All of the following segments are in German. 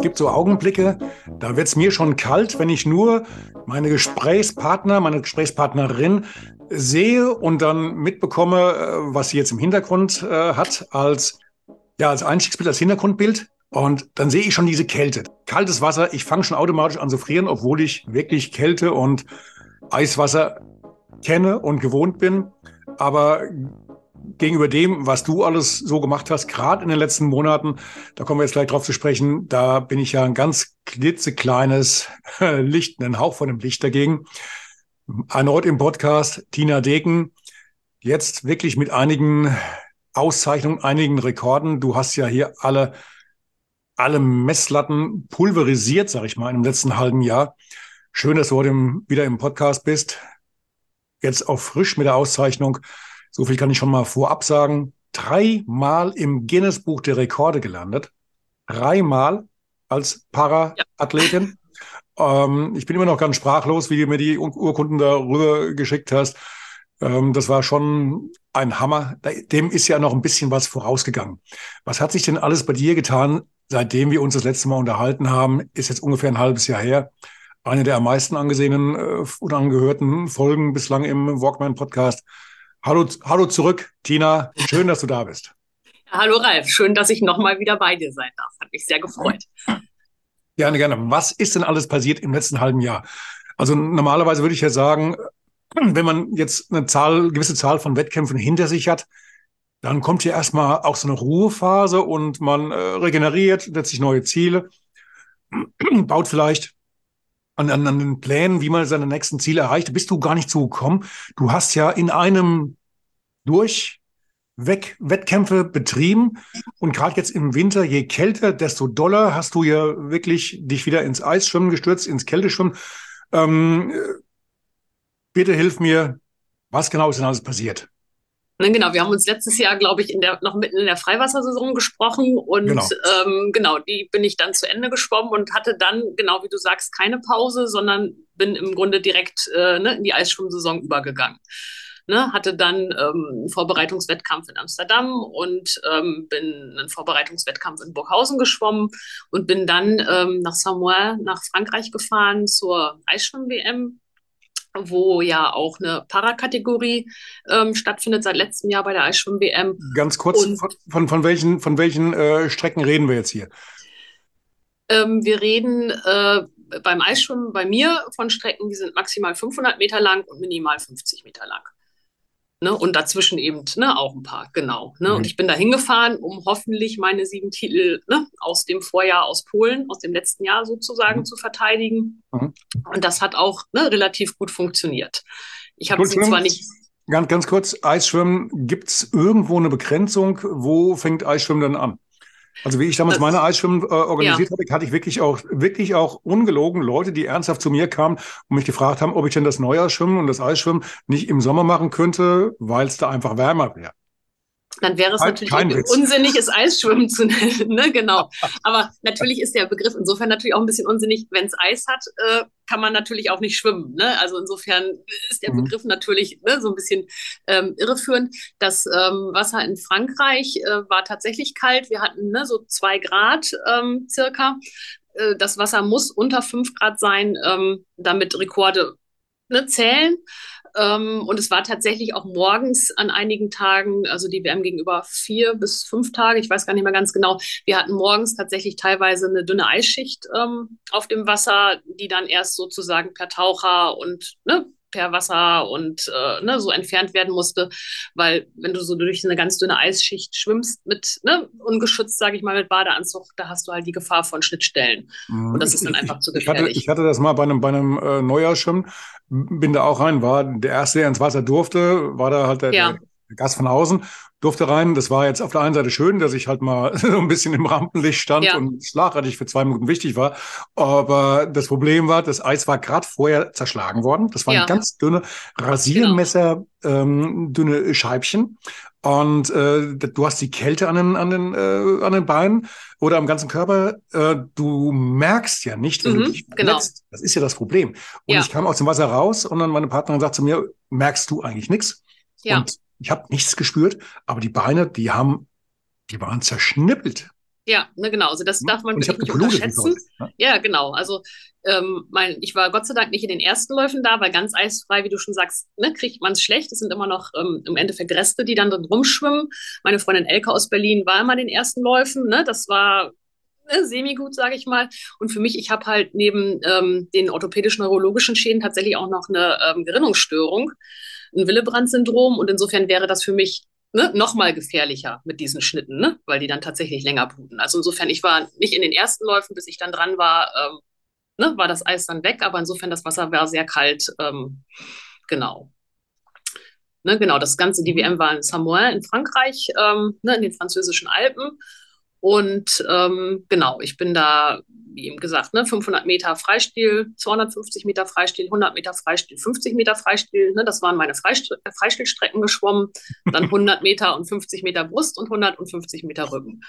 Gibt so Augenblicke, da wird es mir schon kalt, wenn ich nur meine Gesprächspartner, meine Gesprächspartnerin sehe und dann mitbekomme, äh, was sie jetzt im Hintergrund äh, hat als, ja, als Einstiegsbild, als Hintergrundbild. Und dann sehe ich schon diese Kälte. Kaltes Wasser, ich fange schon automatisch an zu frieren, obwohl ich wirklich Kälte und Eiswasser kenne und gewohnt bin. Aber gegenüber dem, was du alles so gemacht hast, gerade in den letzten Monaten, da kommen wir jetzt gleich drauf zu sprechen, da bin ich ja ein ganz klitzekleines Licht, ein Hauch von dem Licht dagegen. Erneut im Podcast Tina Degen, jetzt wirklich mit einigen Auszeichnungen, einigen Rekorden. Du hast ja hier alle, alle Messlatten pulverisiert, sag ich mal, im letzten halben Jahr. Schön, dass du heute wieder im Podcast bist. Jetzt auch frisch mit der Auszeichnung so viel kann ich schon mal vorab sagen. Dreimal im Guinness-Buch der Rekorde gelandet. Dreimal als Para-Athletin. Ja. Ähm, ich bin immer noch ganz sprachlos, wie du mir die Urkunden darüber geschickt hast. Ähm, das war schon ein Hammer. Dem ist ja noch ein bisschen was vorausgegangen. Was hat sich denn alles bei dir getan, seitdem wir uns das letzte Mal unterhalten haben? Ist jetzt ungefähr ein halbes Jahr her. Eine der am meisten angesehenen äh, oder angehörten Folgen bislang im Walkman-Podcast. Hallo, hallo zurück, Tina. Schön, dass du da bist. Hallo Ralf, schön, dass ich nochmal wieder bei dir sein darf. Hat mich sehr gefreut. Gerne, gerne. Was ist denn alles passiert im letzten halben Jahr? Also normalerweise würde ich ja sagen, wenn man jetzt eine Zahl, gewisse Zahl von Wettkämpfen hinter sich hat, dann kommt hier erstmal auch so eine Ruhephase und man äh, regeneriert, setzt sich neue Ziele, baut vielleicht an, an, an den Plänen, wie man seine nächsten Ziele erreicht, bist du gar nicht zugekommen. Du hast ja in einem durchweg Wettkämpfe betrieben und gerade jetzt im Winter, je kälter, desto doller hast du ja wirklich dich wieder ins Eisschwimmen gestürzt, ins Kälteschwimmen. Ähm, bitte hilf mir, was genau ist denn alles passiert? Ne, genau, wir haben uns letztes Jahr, glaube ich, in der, noch mitten in der Freiwassersaison gesprochen und genau. Ähm, genau, die bin ich dann zu Ende geschwommen und hatte dann, genau wie du sagst, keine Pause, sondern bin im Grunde direkt äh, ne, in die Eisschwimmsaison übergegangen. Ne, hatte dann ähm, einen Vorbereitungswettkampf in Amsterdam und ähm, bin einen Vorbereitungswettkampf in Burghausen geschwommen und bin dann ähm, nach Samoa, nach Frankreich gefahren zur Eisschwimm-WM wo ja auch eine Parakategorie ähm, stattfindet seit letztem Jahr bei der Eisschwimm-WM. Ganz kurz, Und, von, von welchen, von welchen äh, Strecken reden wir jetzt hier? Ähm, wir reden äh, beim Eisschwimmen bei mir von Strecken, die sind maximal 500 Meter lang und minimal 50 Meter lang. Ne? Und dazwischen eben ne, auch ein paar, genau. Ne? Mhm. Und ich bin da hingefahren, um hoffentlich meine sieben Titel ne, aus dem Vorjahr aus Polen, aus dem letzten Jahr sozusagen mhm. zu verteidigen. Mhm. Und das hat auch ne, relativ gut funktioniert. Ich habe sie zwar nicht. Ganz, ganz kurz, Eisschwimmen, gibt es irgendwo eine Begrenzung? Wo fängt Eisschwimmen dann an? Also wie ich damals das, meine Eisschwimmen äh, organisiert ja. habe, hatte ich wirklich auch, wirklich auch ungelogen Leute, die ernsthaft zu mir kamen und mich gefragt haben, ob ich denn das Neujahrschwimmen und das Eisschwimmen nicht im Sommer machen könnte, weil es da einfach wärmer wäre dann wäre es natürlich unsinnig, es Eisschwimmen zu nennen. ne? Genau. Aber natürlich ist der Begriff insofern natürlich auch ein bisschen unsinnig. Wenn es Eis hat, äh, kann man natürlich auch nicht schwimmen. Ne? Also insofern ist der mhm. Begriff natürlich ne, so ein bisschen ähm, irreführend. Das ähm, Wasser in Frankreich äh, war tatsächlich kalt. Wir hatten ne, so zwei Grad ähm, circa. Äh, das Wasser muss unter fünf Grad sein, ähm, damit Rekorde ne, zählen. Ähm, und es war tatsächlich auch morgens an einigen Tagen, also die WM gegenüber vier bis fünf Tage, ich weiß gar nicht mehr ganz genau. Wir hatten morgens tatsächlich teilweise eine dünne Eisschicht ähm, auf dem Wasser, die dann erst sozusagen per Taucher und ne, per Wasser und äh, ne, so entfernt werden musste, weil wenn du so durch eine ganz dünne Eisschicht schwimmst mit ne, ungeschützt, sage ich mal, mit Badeanzug, da hast du halt die Gefahr von Schnittstellen mhm. und das ist dann einfach zu gefährlich. Ich hatte, ich hatte das mal bei einem, bei einem äh, Neujahrschwimmen, bin da auch rein, war der erste, der ins Wasser durfte, war da halt der, ja. Gast von außen durfte rein. Das war jetzt auf der einen Seite schön, dass ich halt mal so ein bisschen im Rampenlicht stand ja. und schlagartig für zwei Minuten wichtig war. Aber das Problem war, das Eis war gerade vorher zerschlagen worden. Das waren ja. ganz dünne Rasiermesser, genau. ähm, dünne Scheibchen. Und äh, du hast die Kälte an den, an den, äh, an den Beinen oder am ganzen Körper. Äh, du merkst ja nicht, wenn mhm, du dich genau. verletzt. Das ist ja das Problem. Und ja. ich kam aus dem Wasser raus und dann meine Partnerin sagt zu mir, merkst du eigentlich nichts? Ja. Und ich habe nichts gespürt, aber die Beine, die haben, die waren zerschnippelt. Ja, ne, genau. Also das darf man wirklich nicht unterschätzen. Ne? Ja, genau. Also ähm, mein, ich war Gott sei Dank nicht in den ersten Läufen da, weil ganz eisfrei, wie du schon sagst, ne, kriegt man es schlecht. Es sind immer noch ähm, im Endeffekt Reste, die dann drin rumschwimmen. Meine Freundin Elke aus Berlin war immer in den ersten Läufen. Ne? Das war ne, semi-gut, sage ich mal. Und für mich, ich habe halt neben ähm, den orthopädischen neurologischen Schäden tatsächlich auch noch eine ähm, Gerinnungsstörung ein Willebrand-Syndrom und insofern wäre das für mich ne, noch mal gefährlicher mit diesen Schnitten, ne, weil die dann tatsächlich länger bluten. Also insofern, ich war nicht in den ersten Läufen, bis ich dann dran war, ähm, ne, war das Eis dann weg, aber insofern das Wasser war sehr kalt, ähm, genau. Ne, genau, das Ganze, die WM war in Samoa in Frankreich, ähm, ne, in den französischen Alpen. Und ähm, genau, ich bin da, wie eben gesagt, ne, 500 Meter Freistil, 250 Meter Freistil, 100 Meter Freistil, 50 Meter Freistil. Ne, das waren meine Freist Freistilstrecken geschwommen. Dann 100 Meter und 50 Meter Brust und 150 Meter Rücken.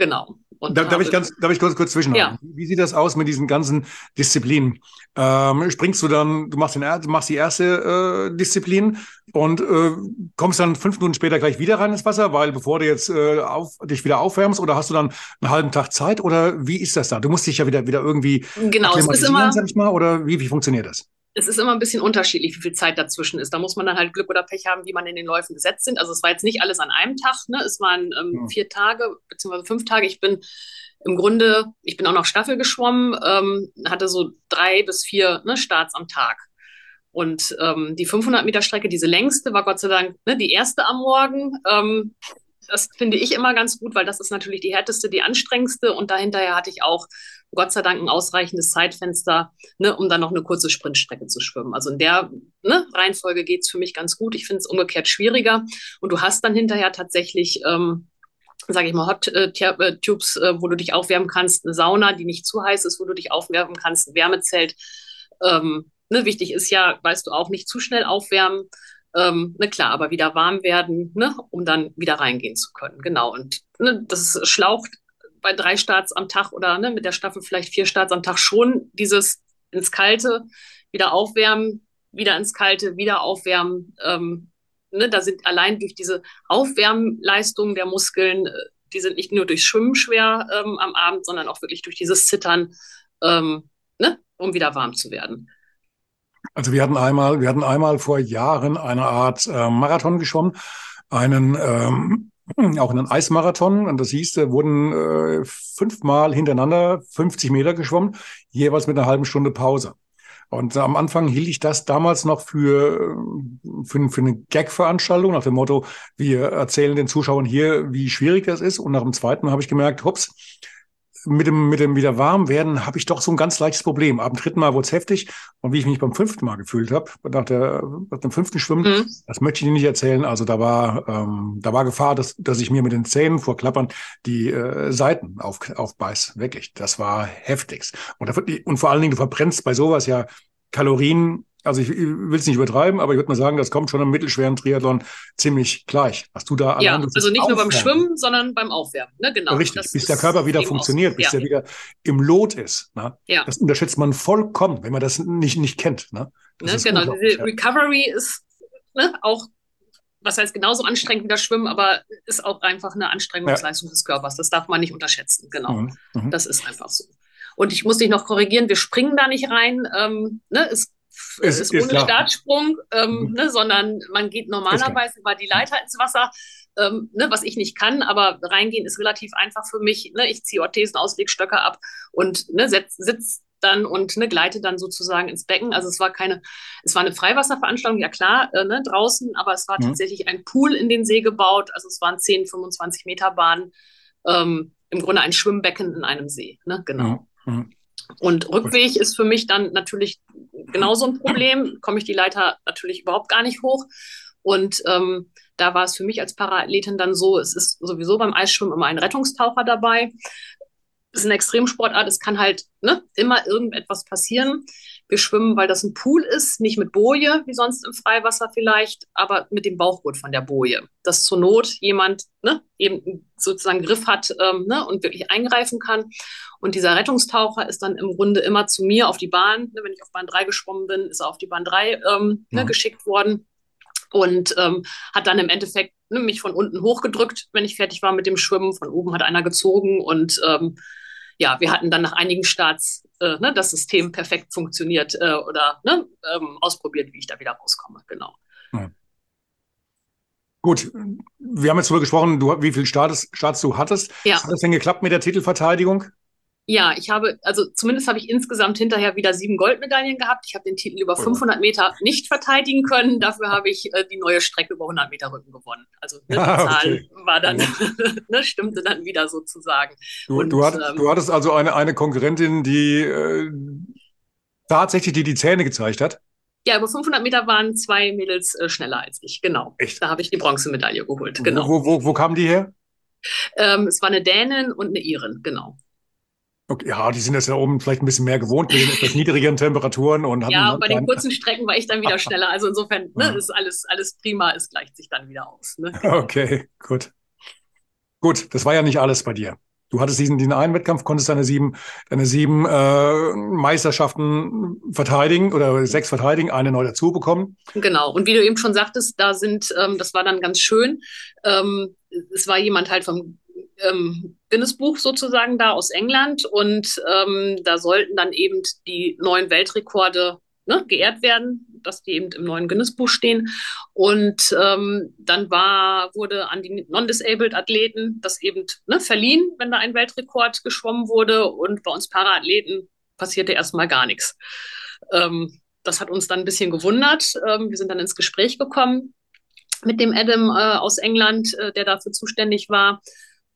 Genau. Und darf, darf, ich ganz, darf ich kurz, kurz zwischenhaken? Ja. Wie sieht das aus mit diesen ganzen Disziplinen? Ähm, springst du dann, du machst, den, du machst die erste äh, Disziplin und äh, kommst dann fünf Minuten später gleich wieder rein ins Wasser, weil bevor du jetzt äh, auf, dich wieder aufwärmst oder hast du dann einen halben Tag Zeit oder wie ist das da? Du musst dich ja wieder, wieder irgendwie genau, es ist immer, mal, oder wie, wie funktioniert das? Es ist immer ein bisschen unterschiedlich, wie viel Zeit dazwischen ist. Da muss man dann halt Glück oder Pech haben, wie man in den Läufen gesetzt sind. Also es war jetzt nicht alles an einem Tag, ne? Es waren ähm, ja. vier Tage beziehungsweise fünf Tage. Ich bin im Grunde, ich bin auch noch Staffel geschwommen, ähm, hatte so drei bis vier ne, Starts am Tag. Und ähm, die 500 Meter Strecke, diese längste, war Gott sei Dank ne, die erste am Morgen. Ähm, das finde ich immer ganz gut, weil das ist natürlich die härteste, die anstrengendste. Und dahinterher hatte ich auch Gott sei Dank ein ausreichendes Zeitfenster, ne, um dann noch eine kurze Sprintstrecke zu schwimmen. Also in der ne, Reihenfolge geht es für mich ganz gut. Ich finde es umgekehrt schwieriger. Und du hast dann hinterher tatsächlich, ähm, sage ich mal, Hot äh, äh, äh, wo du dich aufwärmen kannst, eine Sauna, die nicht zu heiß ist, wo du dich aufwärmen kannst, ein Wärmezelt. Ähm, ne, wichtig ist ja, weißt du auch, nicht zu schnell aufwärmen. Ähm, ne, klar, aber wieder warm werden, ne, um dann wieder reingehen zu können. Genau. Und ne, das schlaucht bei drei Starts am Tag oder ne, mit der Staffel vielleicht vier Starts am Tag schon dieses ins Kalte, wieder aufwärmen, wieder ins Kalte, wieder aufwärmen. Ähm, ne, da sind allein durch diese Aufwärmleistungen der Muskeln, äh, die sind nicht nur durch Schwimmen schwer ähm, am Abend, sondern auch wirklich durch dieses Zittern, ähm, ne, um wieder warm zu werden. Also wir hatten einmal, wir hatten einmal vor Jahren eine Art äh, Marathon geschwommen, einen ähm, auch einen Eismarathon. Und das hieß, da wurden äh, fünfmal hintereinander 50 Meter geschwommen, jeweils mit einer halben Stunde Pause. Und am Anfang hielt ich das damals noch für, für, für eine Gag-Veranstaltung, nach dem Motto, wir erzählen den Zuschauern hier, wie schwierig das ist. Und nach dem zweiten habe ich gemerkt, hups, mit dem, mit dem wieder warm werden habe ich doch so ein ganz leichtes Problem. Ab dem dritten Mal wurde es heftig. Und wie ich mich beim fünften Mal gefühlt habe, nach, der, nach dem fünften Schwimmen, mhm. das möchte ich dir nicht erzählen. Also da war, ähm, da war Gefahr, dass, dass ich mir mit den Zähnen vor Klappern die äh, Seiten auf, aufbeiß. Wirklich. Das war heftigst. Und, da, und vor allen Dingen, du verbrennst bei sowas ja Kalorien also ich, ich will es nicht übertreiben, aber ich würde mal sagen, das kommt schon im mittelschweren Triathlon ziemlich gleich. Was du da Ja, also nicht nur beim Schwimmen, sondern beim Aufwärmen. Ne? Genau. Richtig, bis der Körper wieder funktioniert, bis ja. der wieder im Lot ist. Ne? Ja. Das unterschätzt man vollkommen, wenn man das nicht, nicht kennt. Ne? ne genau, diese Recovery ist ne, auch, was heißt genauso anstrengend wie das Schwimmen, aber ist auch einfach eine Anstrengungsleistung ja. des Körpers. Das darf man nicht unterschätzen. Genau. Mhm. Mhm. Das ist einfach so. Und ich muss dich noch korrigieren, wir springen da nicht rein. Ähm, ne? Es es ist, ist ohne klar. Startsprung, ähm, mhm. ne, sondern man geht normalerweise über die Leiter ins Wasser, ähm, ne, was ich nicht kann, aber reingehen ist relativ einfach für mich. Ne, ich ziehe Orthesen, Auslegstöcke ab und ne, sitze dann und ne, gleite dann sozusagen ins Becken. Also es war keine, es war eine Freiwasserveranstaltung, ja klar, äh, ne, draußen, aber es war mhm. tatsächlich ein Pool in den See gebaut. Also es waren 10, 25 Meter Bahnen. Ähm, Im Grunde ein Schwimmbecken in einem See. Ne? Genau. Mhm. Und Rückweg ist für mich dann natürlich genauso ein Problem. Komme ich die Leiter natürlich überhaupt gar nicht hoch. Und ähm, da war es für mich als Paraathletin dann so, es ist sowieso beim Eisschwimmen immer ein Rettungstaucher dabei. Es ist eine Extremsportart, es kann halt ne, immer irgendetwas passieren. Wir schwimmen, weil das ein Pool ist, nicht mit Boje, wie sonst im Freiwasser vielleicht, aber mit dem Bauchgurt von der Boje. Dass zur Not jemand ne, eben sozusagen Griff hat ähm, ne, und wirklich eingreifen kann. Und dieser Rettungstaucher ist dann im Grunde immer zu mir auf die Bahn. Ne, wenn ich auf Bahn 3 geschwommen bin, ist er auf die Bahn 3 ähm, ne, ja. geschickt worden und ähm, hat dann im Endeffekt ne, mich von unten hochgedrückt, wenn ich fertig war mit dem Schwimmen. Von oben hat einer gezogen und ähm, ja, wir hatten dann nach einigen Starts äh, ne, das System perfekt funktioniert äh, oder ne, ähm, ausprobiert, wie ich da wieder rauskomme. Genau. Ja. Gut, wir haben jetzt darüber gesprochen, du, wie viele Starts, Starts du hattest. Ja. Hat das denn geklappt mit der Titelverteidigung? Ja, ich habe, also zumindest habe ich insgesamt hinterher wieder sieben Goldmedaillen gehabt. Ich habe den Titel über 500 Meter nicht verteidigen können. Dafür habe ich äh, die neue Strecke über 100 Meter Rücken gewonnen. Also ne, die ah, Zahl okay. war dann, ne, stimmte dann wieder sozusagen. Du, Und, du, hattest, ähm, du hattest also eine, eine Konkurrentin, die äh, tatsächlich die, die Zähne gezeigt hat? Ja, über 500 Meter waren zwei Mädels äh, schneller als ich, genau. Echt? Da habe ich die Bronzemedaille geholt, genau. Wo, wo, wo kamen die her? Ähm, es war eine Dänin und eine Irin, genau. Okay, ja, die sind das ja oben vielleicht ein bisschen mehr gewohnt mit den etwas niedrigeren Temperaturen und Ja, bei den kurzen Strecken war ich dann wieder schneller. Also insofern ne, ist alles, alles prima, es gleicht sich dann wieder aus. Ne? Okay, gut. Gut, das war ja nicht alles bei dir. Du hattest diesen, diesen einen Wettkampf, konntest deine sieben, deine sieben äh, Meisterschaften verteidigen oder sechs verteidigen, eine neu dazu bekommen. Genau. Und wie du eben schon sagtest, da sind, ähm, das war dann ganz schön. Ähm, es war jemand halt vom ähm, Guinness-Buch sozusagen da aus England und ähm, da sollten dann eben die neuen Weltrekorde ne, geehrt werden, dass die eben im neuen Guinness-Buch stehen. Und ähm, dann war, wurde an die non-disabled Athleten das eben ne, verliehen, wenn da ein Weltrekord geschwommen wurde. Und bei uns Paraathleten passierte erstmal gar nichts. Ähm, das hat uns dann ein bisschen gewundert. Ähm, wir sind dann ins Gespräch gekommen mit dem Adam äh, aus England, äh, der dafür zuständig war.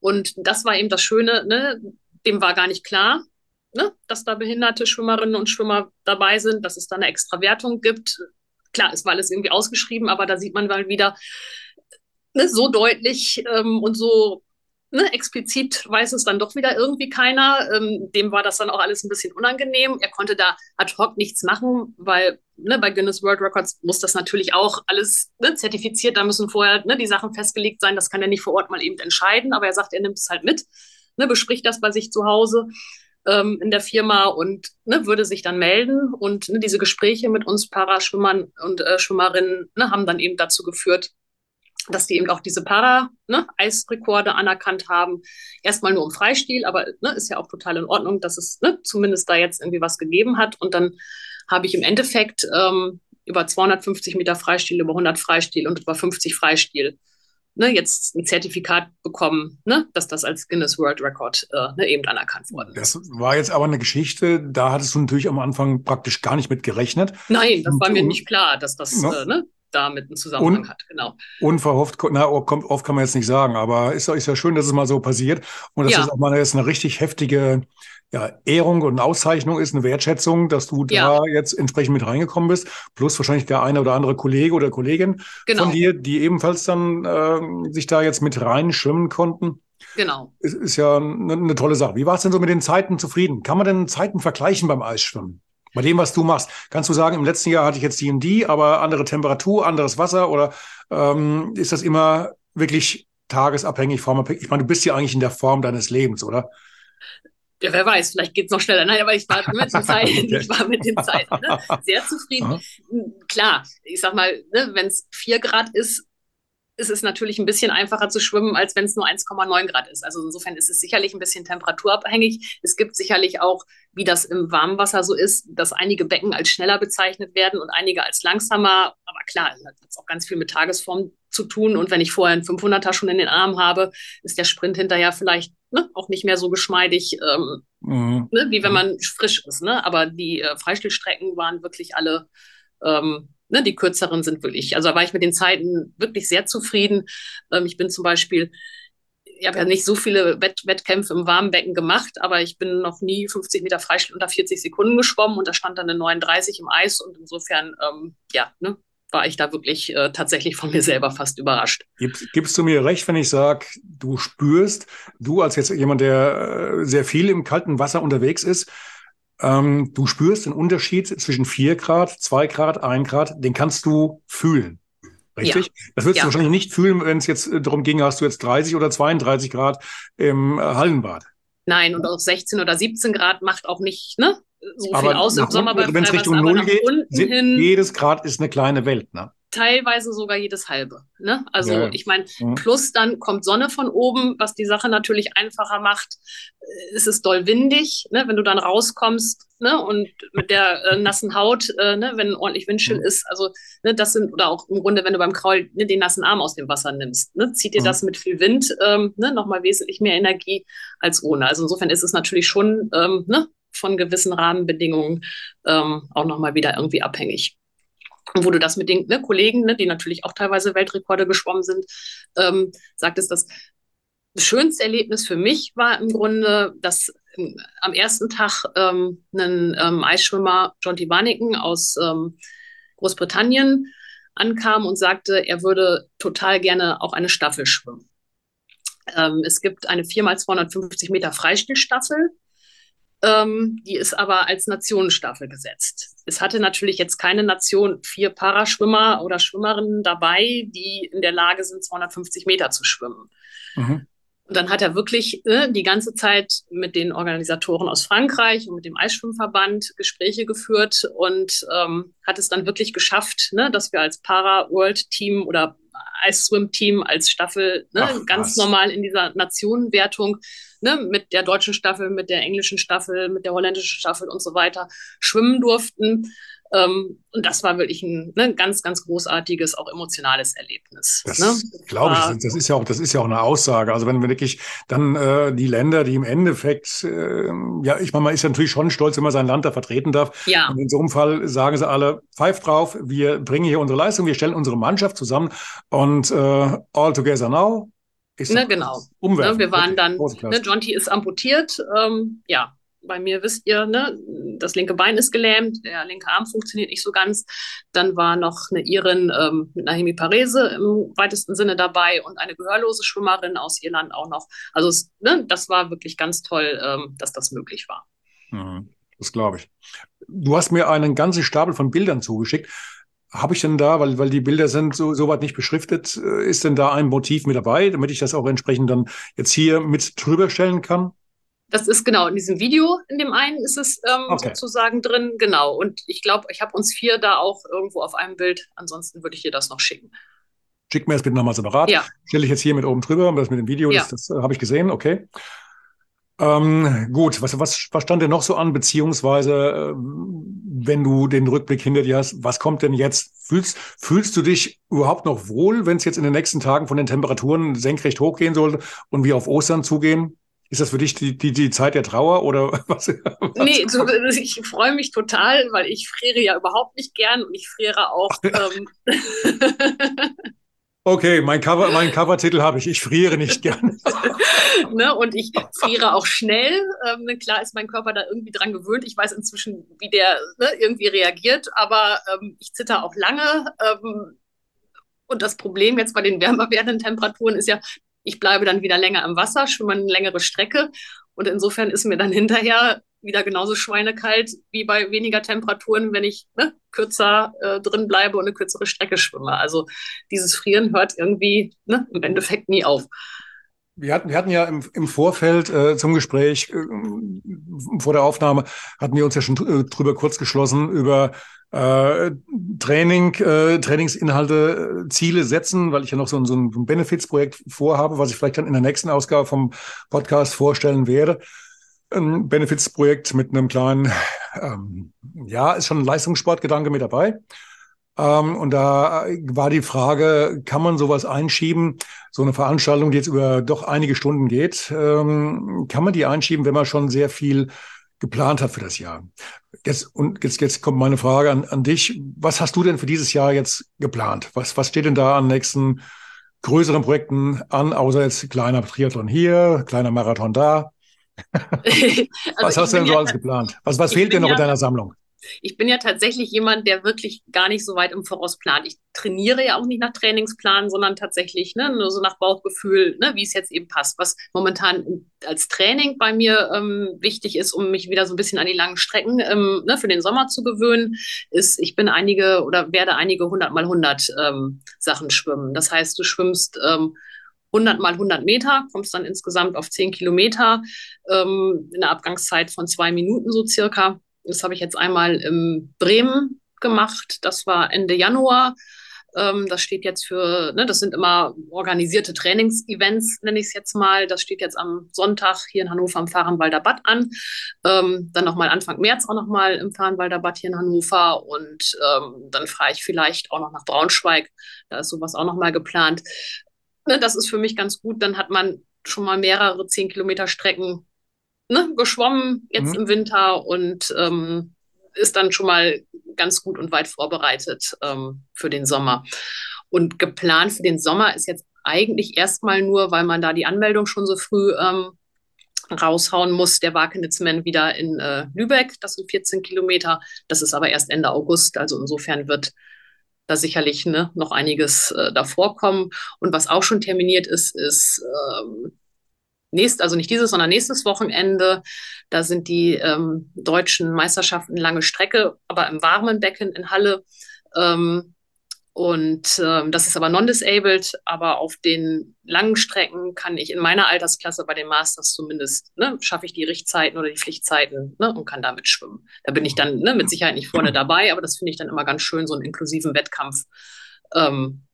Und das war eben das Schöne, ne? dem war gar nicht klar, ne? dass da behinderte Schwimmerinnen und Schwimmer dabei sind, dass es da eine extra Wertung gibt. Klar, es war alles irgendwie ausgeschrieben, aber da sieht man mal wieder ne, so deutlich ähm, und so ne, explizit weiß es dann doch wieder irgendwie keiner. Ähm, dem war das dann auch alles ein bisschen unangenehm. Er konnte da ad hoc nichts machen, weil ne, bei Guinness World Records muss das natürlich auch alles ne, zertifiziert, da müssen vorher ne, die Sachen festgelegt sein. Das kann er nicht vor Ort mal eben entscheiden, aber er sagt, er nimmt es halt mit, ne, bespricht das bei sich zu Hause ähm, in der Firma und ne, würde sich dann melden. Und diese Gespräche mit uns Paraschwimmern und äh, Schwimmerinnen ne, haben dann eben dazu geführt, dass die eben auch diese Para-Eisrekorde ne, anerkannt haben. Erstmal nur im Freistil, aber ne, ist ja auch total in Ordnung, dass es ne, zumindest da jetzt irgendwie was gegeben hat. Und dann habe ich im Endeffekt ähm, über 250 Meter Freistil, über 100 Freistil und über 50 Freistil ne, jetzt ein Zertifikat bekommen, ne, dass das als Guinness World Record äh, ne, eben anerkannt worden ist. Das war jetzt aber eine Geschichte, da hattest du natürlich am Anfang praktisch gar nicht mit gerechnet. Nein, das war mir nicht klar, dass das no. äh, ne, damit einen Zusammenhang Un hat, genau. Unverhofft, na, oft kann man jetzt nicht sagen, aber ist, ist ja schön, dass es mal so passiert und dass ja. das auch mal jetzt eine richtig heftige ja, Ehrung und Auszeichnung ist, eine Wertschätzung, dass du ja. da jetzt entsprechend mit reingekommen bist, plus wahrscheinlich der eine oder andere Kollege oder Kollegin genau. von dir, die ebenfalls dann äh, sich da jetzt mit reinschwimmen konnten. Genau. Ist, ist ja eine, eine tolle Sache. Wie war es denn so mit den Zeiten zufrieden? Kann man denn Zeiten vergleichen beim Eisschwimmen? Bei dem, was du machst. Kannst du sagen, im letzten Jahr hatte ich jetzt die und die, aber andere Temperatur, anderes Wasser oder ähm, ist das immer wirklich tagesabhängig, formabhängig? Ich meine, du bist ja eigentlich in der Form deines Lebens, oder? Ja, wer weiß, vielleicht geht es noch schneller. Nein, aber ich war mit, den Zeiten, ich war mit den Zeiten ne? sehr zufrieden. Aha. Klar, ich sag mal, ne, wenn es vier Grad ist, ist es natürlich ein bisschen einfacher zu schwimmen, als wenn es nur 1,9 Grad ist. Also insofern ist es sicherlich ein bisschen temperaturabhängig. Es gibt sicherlich auch, wie das im warmen Wasser so ist, dass einige Becken als schneller bezeichnet werden und einige als langsamer. Aber klar, es hat auch ganz viel mit Tagesform zu tun. Und wenn ich vorher einen 500er schon in den Arm habe, ist der Sprint hinterher vielleicht ne, auch nicht mehr so geschmeidig, ähm, mhm. ne, wie wenn man frisch ist. Ne? Aber die äh, Freistilstrecken waren wirklich alle ähm, Ne, die kürzeren sind wirklich, also da war ich mit den Zeiten wirklich sehr zufrieden. Ähm, ich bin zum Beispiel, ich habe ja nicht so viele Wett Wettkämpfe im warmen Becken gemacht, aber ich bin noch nie 50 Meter Freistil unter 40 Sekunden geschwommen und da stand dann eine 39 im Eis und insofern, ähm, ja, ne, war ich da wirklich äh, tatsächlich von mir selber fast überrascht. Gib, gibst du mir recht, wenn ich sage, du spürst, du als jetzt jemand, der äh, sehr viel im kalten Wasser unterwegs ist, ähm, du spürst den Unterschied zwischen 4 Grad, 2 Grad, 1 Grad, den kannst du fühlen. Richtig? Ja. Das würdest ja. du wahrscheinlich nicht fühlen, wenn es jetzt äh, darum ging, hast du jetzt 30 oder 32 Grad im äh, Hallenbad. Nein, und auch 16 oder 17 Grad macht auch nicht ne, so aber viel aus im Sommer. Wenn es Richtung Null geht, jedes Grad ist eine kleine Welt. Ne? Teilweise sogar jedes halbe. Ne? Also ja. ich meine, mhm. plus dann kommt Sonne von oben, was die Sache natürlich einfacher macht. Äh, es ist doll windig, ne? wenn du dann rauskommst ne? und mit der äh, nassen Haut, äh, ne? wenn ordentlich Windchill mhm. ist, also ne? das sind, oder auch im Grunde, wenn du beim Kraul ne, den nassen Arm aus dem Wasser nimmst, ne? zieht dir mhm. das mit viel Wind ähm, ne? nochmal wesentlich mehr Energie als ohne. Also insofern ist es natürlich schon ähm, ne? von gewissen Rahmenbedingungen ähm, auch nochmal wieder irgendwie abhängig wo du das mit den ne, Kollegen, ne, die natürlich auch teilweise Weltrekorde geschwommen sind, ähm, sagtest, das schönste Erlebnis für mich war im Grunde, dass ähm, am ersten Tag ähm, ein ähm, Eisschwimmer, John T. Warnicken aus ähm, Großbritannien, ankam und sagte, er würde total gerne auch eine Staffel schwimmen. Ähm, es gibt eine 4x250 Meter Freistilstaffel, ähm, die ist aber als Nationenstaffel gesetzt. Es hatte natürlich jetzt keine Nation vier Paraschwimmer oder Schwimmerinnen dabei, die in der Lage sind, 250 Meter zu schwimmen. Mhm. Und dann hat er wirklich äh, die ganze Zeit mit den Organisatoren aus Frankreich und mit dem Eisschwimmverband Gespräche geführt und ähm, hat es dann wirklich geschafft, ne, dass wir als Para-World-Team oder Eis-Swim-Team als Staffel ne, Ach, ganz normal in dieser Nationenwertung ne, mit der deutschen Staffel, mit der englischen Staffel, mit der holländischen Staffel und so weiter schwimmen durften. Ähm, und das war wirklich ein ne, ganz, ganz großartiges, auch emotionales Erlebnis. Das ne? glaube ich. Das ist ja auch, das ist ja auch eine Aussage. Also wenn wir wirklich dann äh, die Länder, die im Endeffekt, äh, ja, ich meine, man ist ja natürlich schon stolz, wenn man sein Land da vertreten darf. Ja. Und in so einem Fall sagen sie alle, pfeif drauf, wir bringen hier unsere Leistung, wir stellen unsere Mannschaft zusammen und äh, all together now. Ne, genau. Umwelt. Ne, wir waren dann, ne, John T. ist amputiert. Ähm, ja, bei mir wisst ihr, ne, das linke Bein ist gelähmt, der linke Arm funktioniert nicht so ganz. Dann war noch eine Irin ähm, mit einer Hemiparese im weitesten Sinne dabei und eine gehörlose Schwimmerin aus Irland auch noch. Also es, ne, das war wirklich ganz toll, ähm, dass das möglich war. Mhm, das glaube ich. Du hast mir einen ganzen Stapel von Bildern zugeschickt. Habe ich denn da, weil, weil die Bilder sind so, so weit nicht beschriftet, äh, ist denn da ein Motiv mit dabei, damit ich das auch entsprechend dann jetzt hier mit drüber stellen kann? Das ist genau in diesem Video, in dem einen ist es ähm, okay. sozusagen drin, genau. Und ich glaube, ich habe uns vier da auch irgendwo auf einem Bild. Ansonsten würde ich dir das noch schicken. Schick mir das bitte nochmal separat. Ja. Stelle ich jetzt hier mit oben drüber, das mit dem Video, ja. das, das äh, habe ich gesehen, okay. Ähm, gut, was, was, was stand denn noch so an, beziehungsweise äh, wenn du den Rückblick hinter dir hast, was kommt denn jetzt? Fühlst, fühlst du dich überhaupt noch wohl, wenn es jetzt in den nächsten Tagen von den Temperaturen senkrecht hochgehen sollte und wir auf Ostern zugehen? Ist das für dich die, die, die Zeit der Trauer oder was? Nee, so, ich freue mich total, weil ich friere ja überhaupt nicht gern und ich friere auch. Ähm, okay, mein, Cover, mein Covertitel habe ich. Ich friere nicht gern. ne, und ich friere auch schnell. Ähm, klar ist mein Körper da irgendwie dran gewöhnt. Ich weiß inzwischen, wie der ne, irgendwie reagiert, aber ähm, ich zitter auch lange. Ähm, und das Problem jetzt bei den wärmer werdenden Temperaturen ist ja, ich bleibe dann wieder länger im Wasser, schwimme eine längere Strecke. Und insofern ist mir dann hinterher wieder genauso schweinekalt wie bei weniger Temperaturen, wenn ich ne, kürzer äh, drin bleibe und eine kürzere Strecke schwimme. Also dieses Frieren hört irgendwie ne, im Endeffekt nie auf. Wir hatten, wir hatten ja im, im Vorfeld äh, zum Gespräch, äh, vor der Aufnahme, hatten wir uns ja schon äh, drüber kurz geschlossen, über äh, Training, äh, Trainingsinhalte, äh, Ziele setzen, weil ich ja noch so, so ein Benefits-Projekt vorhabe, was ich vielleicht dann in der nächsten Ausgabe vom Podcast vorstellen werde. Ein Benefits-Projekt mit einem kleinen, ähm, ja, ist schon ein Leistungssportgedanke mit dabei. Ähm, und da war die Frage, kann man sowas einschieben? So eine Veranstaltung, die jetzt über doch einige Stunden geht, ähm, kann man die einschieben, wenn man schon sehr viel geplant hat für das Jahr? Jetzt, und jetzt, jetzt kommt meine Frage an, an dich. Was hast du denn für dieses Jahr jetzt geplant? Was, was steht denn da an nächsten größeren Projekten an, außer jetzt kleiner Triathlon hier, kleiner Marathon da? also was hast du denn so alles geplant? Was, was fehlt dir noch ja, in deiner Sammlung? Ich bin ja tatsächlich jemand, der wirklich gar nicht so weit im Voraus plant. Ich trainiere ja auch nicht nach Trainingsplan, sondern tatsächlich ne, nur so nach Bauchgefühl, ne, wie es jetzt eben passt. Was momentan als Training bei mir ähm, wichtig ist, um mich wieder so ein bisschen an die langen Strecken ähm, ne, für den Sommer zu gewöhnen, ist, ich bin einige oder werde einige 100 mal 100 ähm, Sachen schwimmen. Das heißt, du schwimmst ähm, 100 mal 100 Meter, kommst dann insgesamt auf 10 Kilometer ähm, in einer Abgangszeit von zwei Minuten so circa. Das habe ich jetzt einmal in Bremen gemacht. Das war Ende Januar. Ähm, das steht jetzt für, ne, das sind immer organisierte Trainingsevents, nenne ich es jetzt mal. Das steht jetzt am Sonntag hier in Hannover am Fahrenwalder Bad an. Ähm, dann nochmal Anfang März auch nochmal im Fahrenwalder Bad hier in Hannover. Und ähm, dann fahre ich vielleicht auch noch nach Braunschweig. Da ist sowas auch nochmal geplant. Ne, das ist für mich ganz gut. Dann hat man schon mal mehrere zehn Kilometer Strecken ne, geschwommen jetzt mhm. im Winter und ähm, ist dann schon mal ganz gut und weit vorbereitet ähm, für den Sommer. Und geplant für den Sommer ist jetzt eigentlich erstmal nur, weil man da die Anmeldung schon so früh ähm, raushauen muss, der Wakenitzman wieder in äh, Lübeck. Das sind 14 Kilometer. Das ist aber erst Ende August. Also insofern wird da sicherlich ne, noch einiges äh, davor kommen. Und was auch schon terminiert ist, ist ähm, nächst, also nicht dieses, sondern nächstes Wochenende. Da sind die ähm, deutschen Meisterschaften lange Strecke, aber im warmen Becken in Halle. Ähm, und ähm, das ist aber non-disabled, aber auf den langen Strecken kann ich in meiner Altersklasse bei den Masters zumindest, ne, schaffe ich die Richtzeiten oder die Pflichtzeiten ne, und kann damit schwimmen. Da bin ich dann ne, mit Sicherheit nicht vorne dabei, aber das finde ich dann immer ganz schön, so einen inklusiven Wettkampf ähm,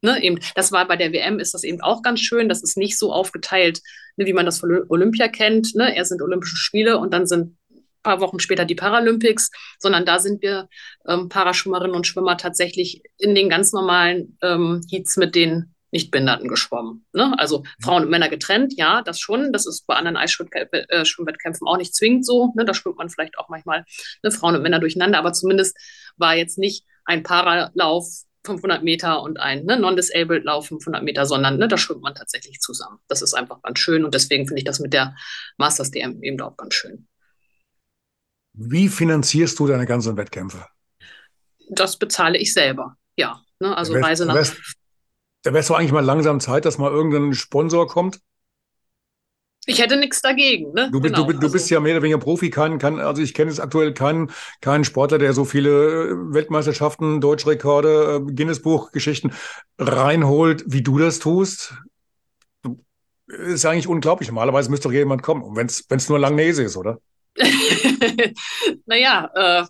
Ne, eben, das war bei der WM ist das eben auch ganz schön. Das ist nicht so aufgeteilt, ne, wie man das von Olympia kennt. Ne? Erst sind Olympische Spiele und dann sind paar Wochen später die Paralympics, sondern da sind wir ähm, Paraschwimmerinnen und Schwimmer tatsächlich in den ganz normalen ähm, Heats mit den Nichtbehinderten geschwommen. Ne? Also Frauen und Männer getrennt, ja, das schon. Das ist bei anderen Eisschwimmwettkämpfen äh, auch nicht zwingend so. Ne? Da schwimmt man vielleicht auch manchmal ne, Frauen und Männer durcheinander, aber zumindest war jetzt nicht ein Paralauf 500 Meter und ein ne, Non-Disabled Lauf 500 Meter, sondern ne, da schwimmt man tatsächlich zusammen. Das ist einfach ganz schön und deswegen finde ich das mit der Masters DM eben auch ganz schön. Wie finanzierst du deine ganzen Wettkämpfe? Das bezahle ich selber, ja. Ne, also da Reise nach. Da wäre es doch eigentlich mal langsam Zeit, dass mal irgendein Sponsor kommt. Ich hätte nichts dagegen. Ne? Du, genau. du, du, bist also, ja mehr oder weniger Profi, kein, kein, also ich kenne jetzt aktuell keinen, keinen Sportler, der so viele äh, Weltmeisterschaften, Deutschrekorde, äh, Guinness-Buch-Geschichten reinholt, wie du das tust. Ist eigentlich unglaublich. Normalerweise müsste doch jemand kommen, wenn es nur Langnese ist, oder? naja, äh,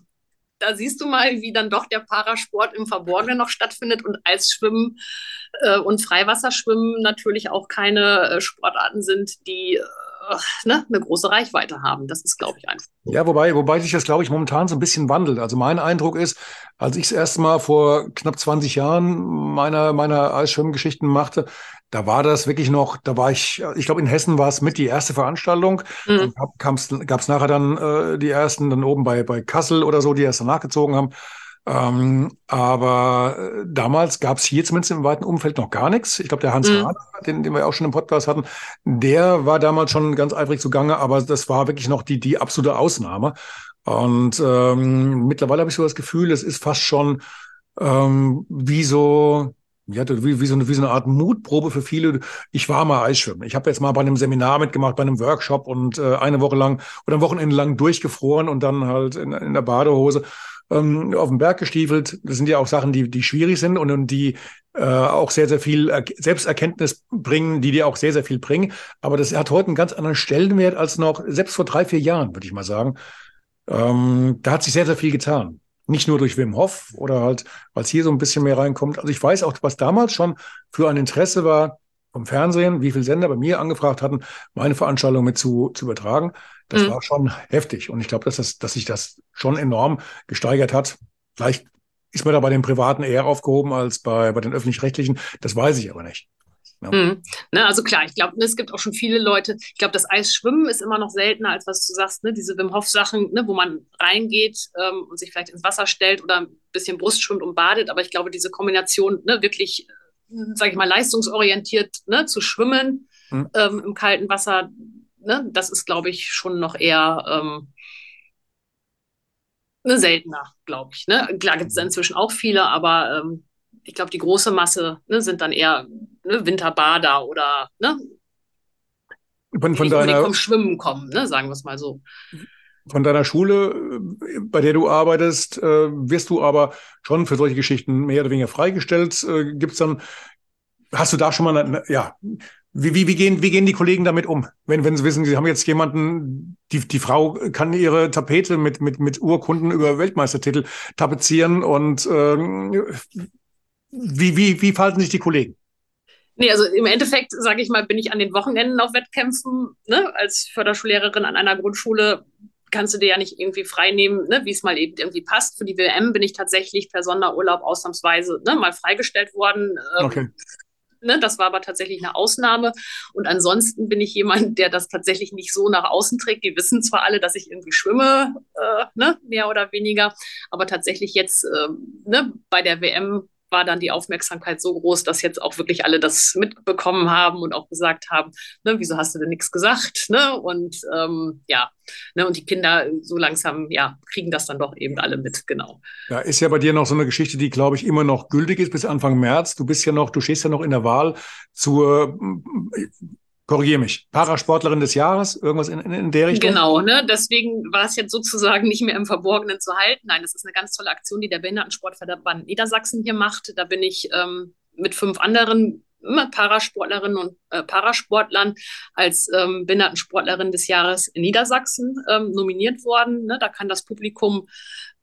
da siehst du mal, wie dann doch der Parasport im Verborgenen noch stattfindet und Eisschwimmen äh, und Freiwasserschwimmen natürlich auch keine äh, Sportarten sind, die äh, ne, eine große Reichweite haben. Das ist, glaube ich, einfach. Ja, wobei, wobei sich das, glaube ich, momentan so ein bisschen wandelt. Also mein Eindruck ist, als ich es erst mal vor knapp 20 Jahren meiner, meiner Eisschwimmgeschichten machte, da war das wirklich noch, da war ich, ich glaube in Hessen war es mit die erste Veranstaltung. Mhm. Gab es nachher dann äh, die ersten, dann oben bei, bei Kassel oder so, die erst nachgezogen haben. Ähm, aber äh, damals gab es hier zumindest im weiten Umfeld noch gar nichts. Ich glaube, der Hans mhm. Rahner, den, den wir auch schon im Podcast hatten, der war damals schon ganz eifrig zugange, aber das war wirklich noch die, die absolute Ausnahme. Und ähm, mittlerweile habe ich so das Gefühl, es ist fast schon ähm, wie so, ja, wie, wie, so eine, wie so eine Art Mutprobe für viele. Ich war mal Eisschwimmen. Ich habe jetzt mal bei einem Seminar mitgemacht, bei einem Workshop und äh, eine Woche lang oder ein Wochenende lang durchgefroren und dann halt in, in der Badehose ähm, auf den Berg gestiefelt. Das sind ja auch Sachen, die, die schwierig sind und, und die äh, auch sehr, sehr viel er Selbsterkenntnis bringen, die dir auch sehr, sehr viel bringen. Aber das hat heute einen ganz anderen Stellenwert als noch, selbst vor drei, vier Jahren, würde ich mal sagen. Ähm, da hat sich sehr, sehr viel getan. Nicht nur durch Wim Hof oder halt, weil es hier so ein bisschen mehr reinkommt. Also ich weiß auch, was damals schon für ein Interesse war vom Fernsehen, wie viele Sender bei mir angefragt hatten, meine Veranstaltung mit zu, zu übertragen. Das mhm. war schon heftig. Und ich glaube, dass, das, dass sich das schon enorm gesteigert hat. Vielleicht ist man da bei den Privaten eher aufgehoben als bei, bei den öffentlich-rechtlichen. Das weiß ich aber nicht. Ja. Mhm. Ne, also klar, ich glaube, es gibt auch schon viele Leute, ich glaube, das Eisschwimmen ist immer noch seltener, als was du sagst, ne? diese Wim Hof-Sachen, ne? wo man reingeht ähm, und sich vielleicht ins Wasser stellt oder ein bisschen Brust schwimmt und badet. Aber ich glaube, diese Kombination, ne, wirklich, sage ich mal, leistungsorientiert ne, zu schwimmen mhm. ähm, im kalten Wasser, ne, das ist, glaube ich, schon noch eher ähm, ne, seltener, glaube ich. Ne? Klar gibt es inzwischen auch viele, aber ähm, ich glaube, die große Masse ne, sind dann eher ne, Winterbader oder ne, von, von deiner, vom Schwimmen kommen, ne, sagen wir es mal so. Von deiner Schule, bei der du arbeitest, äh, wirst du aber schon für solche Geschichten mehr oder weniger freigestellt. Äh, Gibt es dann, hast du da schon mal, eine, ja, wie, wie, wie, gehen, wie gehen die Kollegen damit um? Wenn, wenn sie wissen, sie haben jetzt jemanden, die, die Frau kann ihre Tapete mit, mit, mit Urkunden über Weltmeistertitel tapezieren und äh, wie, wie, wie verhalten sich die Kollegen? Nee, also im Endeffekt, sage ich mal, bin ich an den Wochenenden auf Wettkämpfen. Ne? Als Förderschullehrerin an einer Grundschule kannst du dir ja nicht irgendwie frei nehmen, ne? wie es mal eben irgendwie passt. Für die WM bin ich tatsächlich per Sonderurlaub ausnahmsweise ne, mal freigestellt worden. Ähm, okay. Ne, das war aber tatsächlich eine Ausnahme. Und ansonsten bin ich jemand, der das tatsächlich nicht so nach außen trägt. Die wissen zwar alle, dass ich irgendwie schwimme, äh, ne, mehr oder weniger, aber tatsächlich jetzt äh, ne, bei der WM war dann die Aufmerksamkeit so groß, dass jetzt auch wirklich alle das mitbekommen haben und auch gesagt haben, ne, wieso hast du denn nichts gesagt? Ne? Und ähm, ja, ne, und die Kinder so langsam, ja, kriegen das dann doch eben alle mit, genau. Ja, ist ja bei dir noch so eine Geschichte, die, glaube ich, immer noch gültig ist bis Anfang März. Du bist ja noch, du stehst ja noch in der Wahl zur korrigiere mich, Parasportlerin des Jahres, irgendwas in, in, in, der Richtung? Genau, ne? deswegen war es jetzt sozusagen nicht mehr im Verborgenen zu halten. Nein, das ist eine ganz tolle Aktion, die der Behindertensportverband Niedersachsen hier macht. Da bin ich ähm, mit fünf anderen Parasportlerinnen und äh, Parasportlern als ähm, Behindertensportlerin des Jahres in Niedersachsen ähm, nominiert worden. Ne? Da kann das Publikum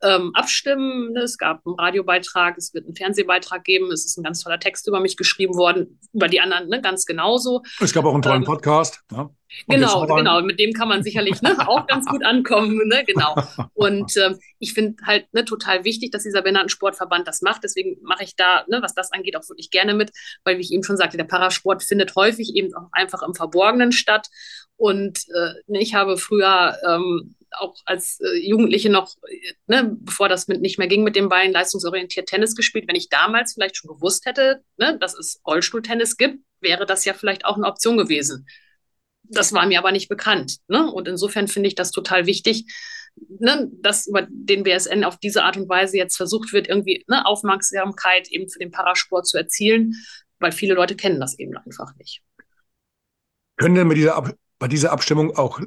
ähm, abstimmen. Ne? Es gab einen Radiobeitrag, es wird einen Fernsehbeitrag geben, es ist ein ganz toller Text über mich geschrieben worden, über die anderen ne? ganz genauso. Es gab auch einen tollen ähm, Podcast. Ne? Genau, genau, mit dem kann man sicherlich ne, auch ganz gut ankommen, ne, genau. Und ähm, ich finde halt ne, total wichtig, dass dieser Behindertensportverband das macht. Deswegen mache ich da, ne, was das angeht, auch wirklich gerne mit, weil wie ich eben schon sagte, der Parasport findet häufig eben auch einfach im Verborgenen statt. Und äh, ne, ich habe früher ähm, auch als äh, Jugendliche noch, ne, bevor das mit, nicht mehr ging mit dem Bein, leistungsorientiert Tennis gespielt. Wenn ich damals vielleicht schon gewusst hätte, ne, dass es Rollstuhltennis gibt, wäre das ja vielleicht auch eine Option gewesen. Das war mir aber nicht bekannt. Ne? Und insofern finde ich das total wichtig, ne, dass über den BSN auf diese Art und Weise jetzt versucht wird, irgendwie ne, Aufmerksamkeit eben für den Parasport zu erzielen, weil viele Leute kennen das eben einfach nicht. Können denn mit dieser bei dieser Abstimmung auch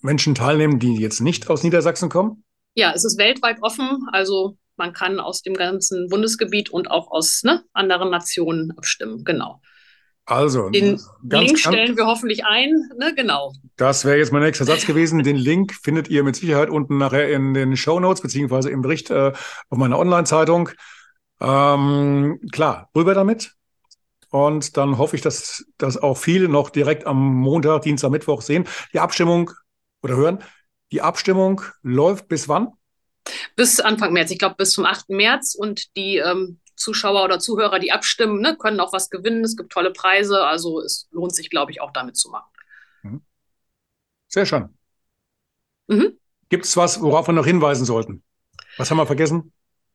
Menschen teilnehmen, die jetzt nicht aus Niedersachsen kommen? Ja, es ist weltweit offen. Also man kann aus dem ganzen Bundesgebiet und auch aus ne, anderen Nationen abstimmen. Genau. Also, den Link stellen wir hoffentlich ein, ne? genau. Das wäre jetzt mein nächster Satz gewesen. Den Link findet ihr mit Sicherheit unten nachher in den Show Notes beziehungsweise im Bericht äh, auf meiner Online-Zeitung. Ähm, klar, rüber damit. Und dann hoffe ich, dass das auch viele noch direkt am Montag, Dienstag, Mittwoch sehen. Die Abstimmung oder hören. Die Abstimmung läuft bis wann? Bis Anfang März. Ich glaube, bis zum 8. März. Und die ähm, Zuschauer oder Zuhörer, die abstimmen, ne, können auch was gewinnen. Es gibt tolle Preise. Also es lohnt sich, glaube ich, auch damit zu machen. Mhm. Sehr schön. Mhm. Gibt es was, worauf wir noch hinweisen sollten? Was haben wir vergessen?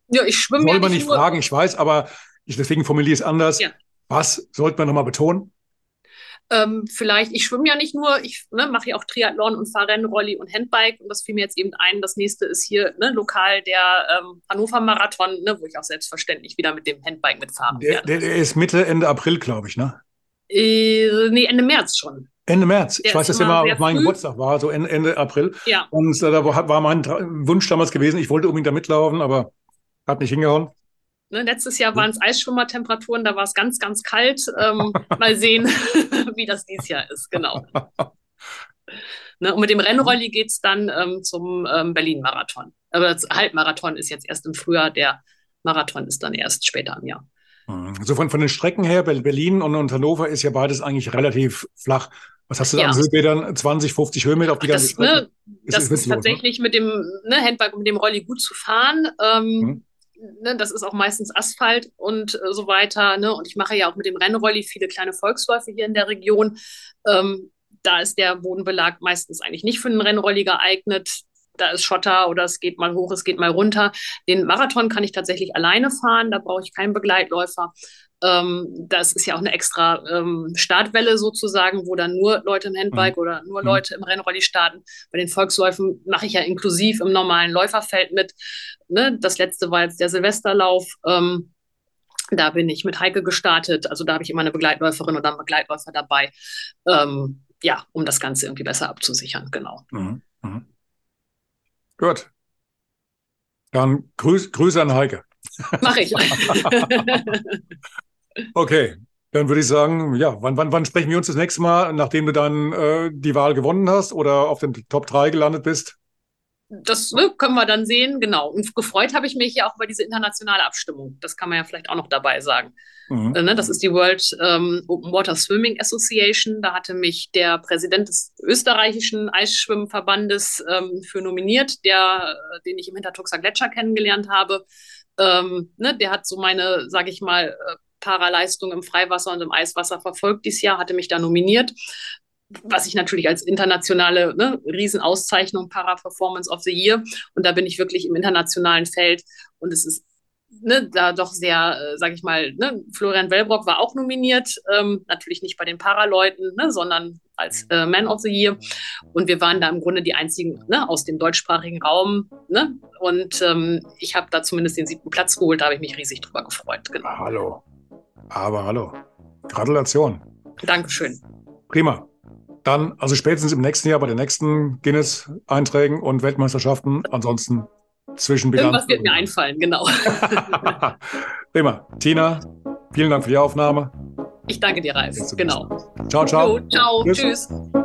Ja, ich schwimme. Soll ja man nicht fragen, ich weiß, aber ich deswegen formuliere es anders. Ja. Was sollte man nochmal betonen? Ähm, vielleicht, ich schwimme ja nicht nur, ich ne, mache ja auch Triathlon und fahre Rennrolli und Handbike und das fiel mir jetzt eben ein. Das nächste ist hier ne, lokal der ähm, Hannover Marathon, ne, wo ich auch selbstverständlich wieder mit dem Handbike mitfahren der, werde. Der, der ist Mitte, Ende April, glaube ich, ne? Äh, nee, Ende März schon. Ende März. Der ich weiß, dass der mal auf meinem Geburtstag war, so Ende, Ende April. Ja. Und äh, da war mein Wunsch damals gewesen, ich wollte unbedingt da mitlaufen, aber hat nicht hingehauen. Ne, letztes Jahr waren es Eisschwimmertemperaturen, da war es ganz, ganz kalt. Ähm, mal sehen, wie das dieses Jahr ist, genau. Ne, und mit dem Rennrolli geht es dann ähm, zum ähm, Berlin-Marathon. Aber das Halbmarathon ist jetzt erst im Frühjahr, der Marathon ist dann erst später im Jahr. Also von, von den Strecken her, Berlin und, und Hannover ist ja beides eigentlich relativ flach. Was hast du da ja. an Höhenmetern? 20, 50 Höhenmeter auf die ganze Strecke? Ne, ist, das ist, ist tatsächlich ne? mit dem ne, Handbike und mit dem Rolli gut zu fahren. Ähm, mhm ne, das ist auch meistens Asphalt und äh, so weiter. Ne? Und ich mache ja auch mit dem Rennrolli viele kleine Volksläufe hier in der Region. Ähm, da ist der Bodenbelag meistens eigentlich nicht für einen Rennrolli geeignet. da ist Schotter oder es geht mal hoch, es geht mal runter. Den Marathon kann ich tatsächlich alleine fahren, da brauche ich keinen Begleitläufer. Ähm, das ist ja auch eine extra ähm, Startwelle sozusagen, wo dann nur Leute im Handbike mhm. oder nur mhm. Leute im Rennrolli starten. Bei den Volksläufen mache ich ja inklusiv im normalen Läuferfeld mit. Ne? Das letzte war jetzt der Silvesterlauf. Ähm, da bin ich mit Heike gestartet. Also da habe ich immer eine Begleitläuferin oder einen Begleitläufer dabei. Ähm, ja, um das Ganze irgendwie besser abzusichern, genau. Mhm. Mhm. Gut. Dann Grüß, Grüße an Heike. Mach ich. okay, dann würde ich sagen, ja, wann, wann, wann sprechen wir uns das nächste Mal, nachdem du dann äh, die Wahl gewonnen hast oder auf den Top 3 gelandet bist? das ne, können wir dann sehen, genau. Und gefreut habe ich mich ja auch über diese internationale Abstimmung. Das kann man ja vielleicht auch noch dabei sagen. Mhm. Äh, ne, das ist die World ähm, Open Water Swimming Association. Da hatte mich der Präsident des österreichischen Eisschwimmverbandes ähm, für nominiert, der, äh, den ich im Hintertuxer Gletscher kennengelernt habe. Ähm, ne, der hat so meine, sage ich mal, äh, Paraleistung im Freiwasser und im Eiswasser verfolgt dieses Jahr, hatte mich da nominiert was ich natürlich als internationale ne, Riesenauszeichnung Para-Performance of the Year. Und da bin ich wirklich im internationalen Feld. Und es ist ne, da doch sehr, äh, sage ich mal, ne, Florian Wellbrock war auch nominiert, ähm, natürlich nicht bei den Paraleuten, ne, sondern als äh, Man of the Year. Und wir waren da im Grunde die einzigen ne, aus dem deutschsprachigen Raum. Ne? Und ähm, ich habe da zumindest den siebten Platz geholt, da habe ich mich riesig drüber gefreut. Genau. Hallo. Aber hallo. Gratulation. Dankeschön. Prima. Dann, also spätestens im nächsten Jahr bei den nächsten Guinness-Einträgen und Weltmeisterschaften. Ansonsten Zwischenbilanz. Irgendwas wird mir einfallen, genau. Prima. Tina, vielen Dank für die Aufnahme. Ich danke dir, Ralf. Genau. Ciao, ciao. Jo, ciao. Tschüss. Tschüss.